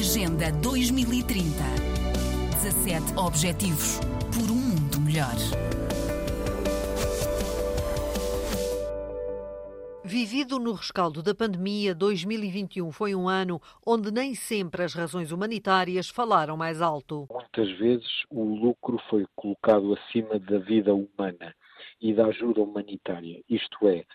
Agenda 2030. 17 Objetivos por um mundo melhor. Vivido no rescaldo da pandemia, 2021 foi um ano onde nem sempre as razões humanitárias falaram mais alto. Muitas vezes o lucro foi colocado acima da vida humana e da ajuda humanitária. Isto é,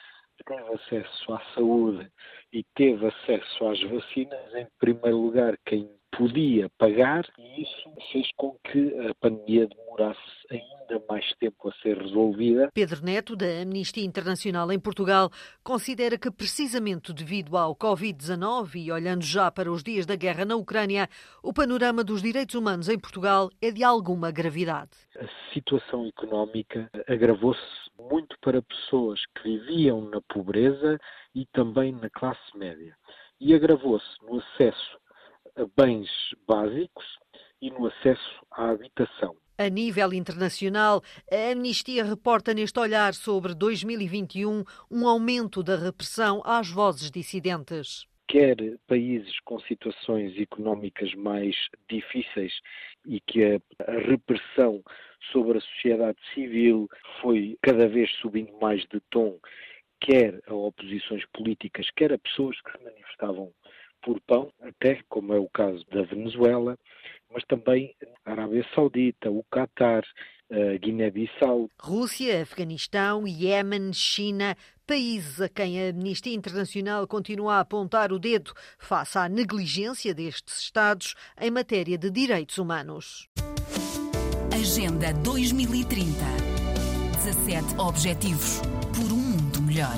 teve acesso à saúde e teve acesso às vacinas, em primeiro lugar, quem podia pagar, e isso fez com que a pandemia demorasse ainda mais tempo a ser resolvida. Pedro Neto, da Amnistia Internacional em Portugal, considera que, precisamente devido ao Covid-19 e olhando já para os dias da guerra na Ucrânia, o panorama dos direitos humanos em Portugal é de alguma gravidade. A situação económica agravou-se muito para pessoas que viviam na pobreza e também na classe média. E agravou-se no acesso a bens básicos e no acesso à habitação. A nível internacional, a Amnistia reporta neste olhar sobre 2021 um aumento da repressão às vozes dissidentes. Quer países com situações económicas mais difíceis e que a, repressão sobre a sociedade civil foi cada vez subindo mais de tom, quer a oposições políticas, quer a pessoas que se manifestavam por pão, até como é o caso da Venezuela, mas também a Arábia Saudita, o Catar, Guiné-Bissau. Rússia, Afeganistão, Iémen, China, países a quem a Amnistia Internacional continua a apontar o dedo face à negligência destes Estados em matéria de direitos humanos. Agenda 2030. 17 Objetivos por um mundo melhor.